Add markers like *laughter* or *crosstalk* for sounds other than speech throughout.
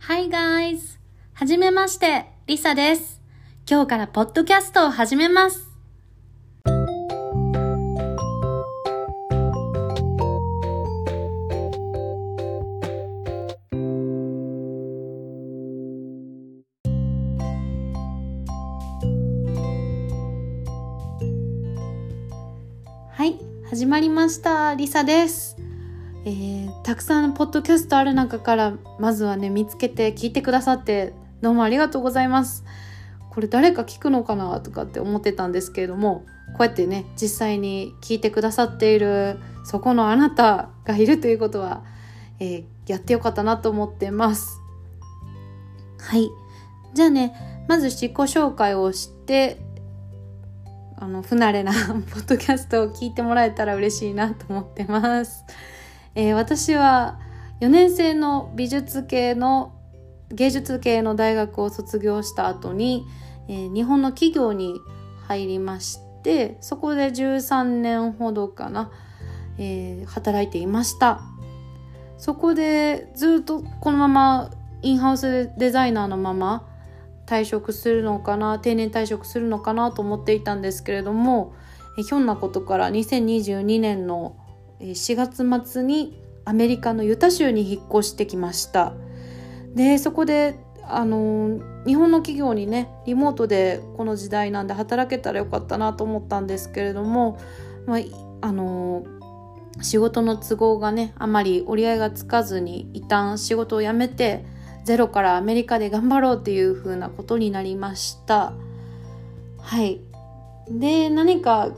Hi guys! はじめまして、リサです。今日からポッドキャストを始めます。はい、始まりました。リサです。えーたくさんポッドキャストある中からまずはね見つけて聞いてくださってどうもありがとうございます。これ誰か聞くのかなとかって思ってたんですけれどもこうやってね実際に聞いてくださっているそこのあなたがいるということは、えーやってよかったなと思ってます。はい。じゃあねまず自己紹介をしてあの不慣れな *laughs* ポッドキャストを聞いてもらえたら嬉しいなと思ってます。えー私は4年生の美術系の芸術系の大学を卒業した後に、えー日本の企業に入りましてそこで13年ほどかな、えー働いていました。そこでずっとこのままインハウスデザイナーのまま退職するのかな定年退職するのかなと思っていたんですけれどもひょんなことから2022年の4月末にアメリカのユタ州に引っ越してきました。でそこであの日本の企業にねリモートでこの時代なんで働けたらよかったなと思ったんですけれども、まああの仕事の都合がねあまり折り合いがつかずに一旦仕事を辞めてゼロからアメリカで頑張ろうっていう風なことになりました。はい。で何か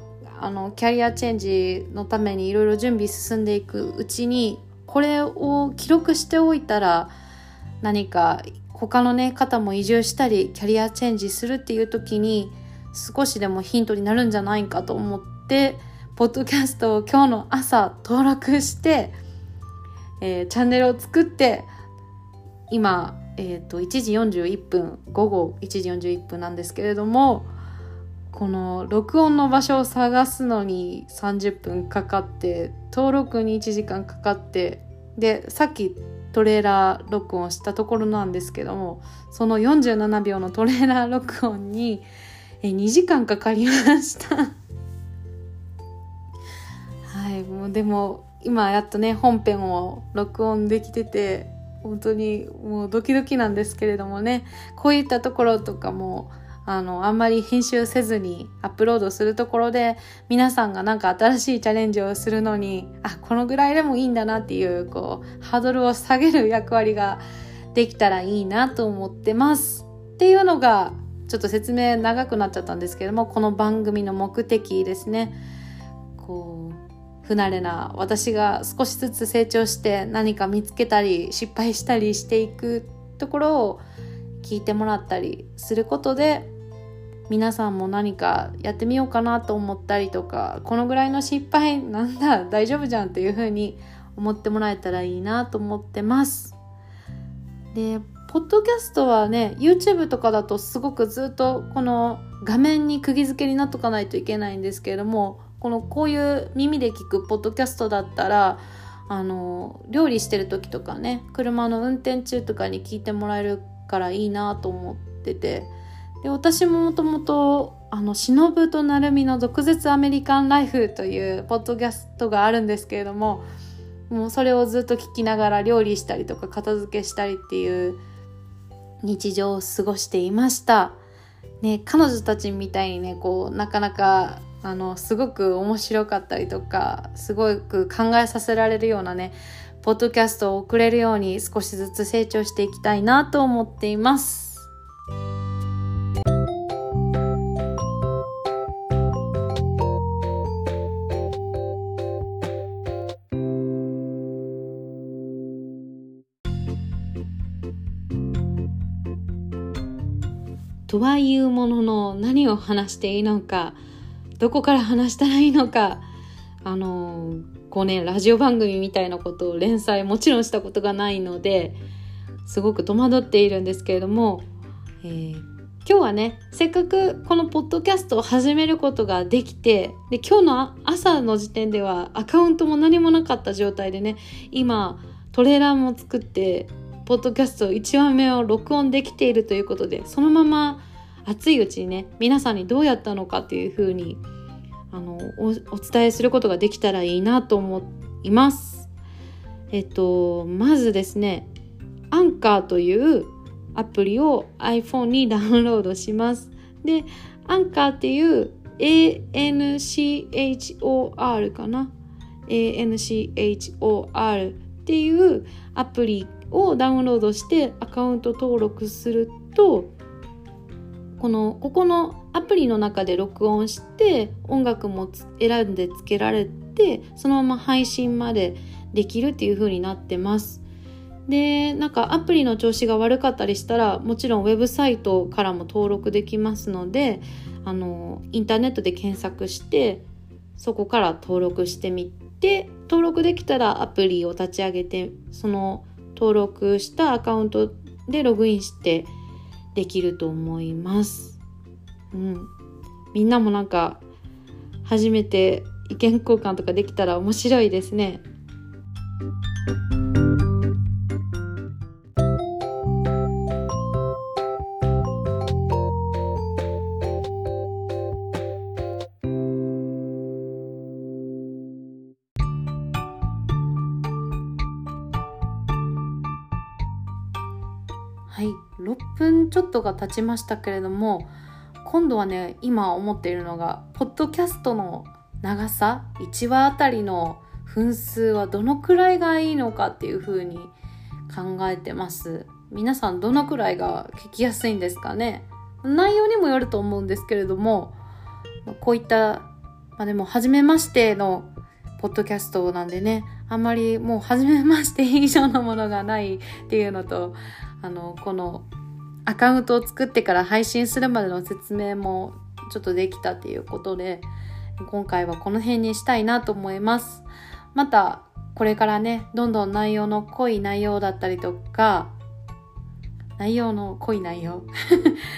あのキャリアチェンジのためにいろいろ準備進んでいくうちにこれを記録しておいたら何か他のね方も移住したりキャリアチェンジするっていう時に少しでもヒントになるんじゃないかと思ってポッドキャストを今日の朝登録して、えーチャンネルを作って今、えー、と1時41分午後1時41分なんですけれどもこの録音の場所を探すのに30分かかって登録に1時間かかってでさっきトレーラー録音したところなんですけどもその47秒のトレーラー録音にえ2時間かかりました。はいもうでも今やっとね本編を録音できてて本当にもうドキドキなんですけれどもねこういったところとかもあのあんまり編集せずにアップロードするところで皆さんがなんか新しいチャレンジをするのにあこのぐらいでもいいんだなっていうこうハードルを下げる役割ができたらいいなと思ってます。っていうのがちょっと説明長くなっちゃったんですけどもこの番組の目的ですね。こう不慣れな私が少しずつ成長して何か見つけたり失敗したりしていくところを聞いてもらったりすることで皆さんも何かやってみようかなと思ったりとかこのぐらいの失敗なんだ *laughs* 大丈夫じゃんっていう風に思ってもらえたらいいなと思ってます。でポッドキャストはね YouTube とかだとすごくずっとこの画面に釘付けになっとかないといけないんですけれどもこのこういう耳で聞くポッドキャストだったらあの料理してる時とかね車の運転中とかに聞いてもらえるからいいなと思っててで私ももともと「あの忍と成美の毒舌アメリカンライフ」というポッドキャストがあるんですけれどももうそれをずっと聞きながら料理したりとか片付けしたりっていう日常を過ごしていました。ね、彼女たちみたいにねこうなかなかあのすごく面白かったりとかすごく考えさせられるようなねポッドキャストを送れるように少しずつ成長していきたいなと思っています。とはいうものの何を話していいのかどこから話したらいいのか。あのこうねラジオ番組みたいなことを連載もちろんしたことがないのですごく戸惑っているんですけれども、えー今日はねせっかくこのポッドキャストを始めることができてで今日の朝の時点ではアカウントも何もなかった状態でね今トレーラーも作ってポッドキャスト1話目を録音できているということでそのまま熱いうちにね皆さんにどうやったのかっていうふうにあのお伝えすることができたらいいなと思います。えっとまずですねアンカーというアプリを iPhone にダウンロードします。でアンカーっていう ANCHOR かな？ANCHOR っていうアプリをダウンロードしてアカウント登録するとこのここのアプリの中で録音して音楽も選んでつけられてそのまま配信までできるっていう風になってます。でなんかアプリの調子が悪かったりしたらもちろんウェブサイトからも登録できますのであのインターネットで検索してそこから登録してみて登録できたらアプリを立ち上げてその登録したアカウントでログインしてできると思います。うん、みんなもなんか初めて意見交換とかできたら面白いですね。6分ちょっとが経ちましたけれども今度はね今思っているのがポッドキャストの長さ1話あたりの分数はどのくらいがいいのかっていう風に考えてます。皆さんどのくらいが聞きやすいんですかね。内容にもよると思うんですけれどもこういった、まあ、でも初めましてのポッドキャストなんでねあんまりもう初めまして以上のものがないっていうのとあのこのアカウントを作ってから配信するまでの説明もちょっとできたっていうことで今回はこの辺にしたいなと思いますまたこれからねどんどん内容の濃い内容だったりとか内容の濃い内容？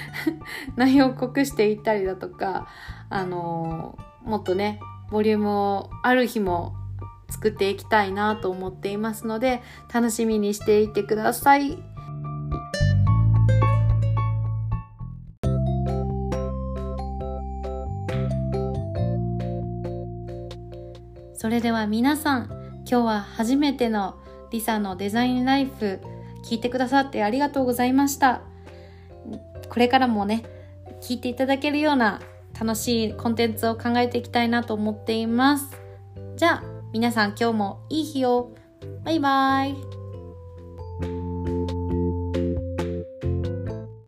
*laughs* 内容を濃くしていったりだとかあのもっとねボリュームをある日も作っていきたいなと思っていますので楽しみにしていてください。それでは皆さん今日は初めてのリサのデザインライフ聞いてくださってありがとうございましたこれからもね聞いていただけるような楽しいコンテンツを考えていきたいなと思っています。じゃあ、皆さん今日もいい日を。バイバイ。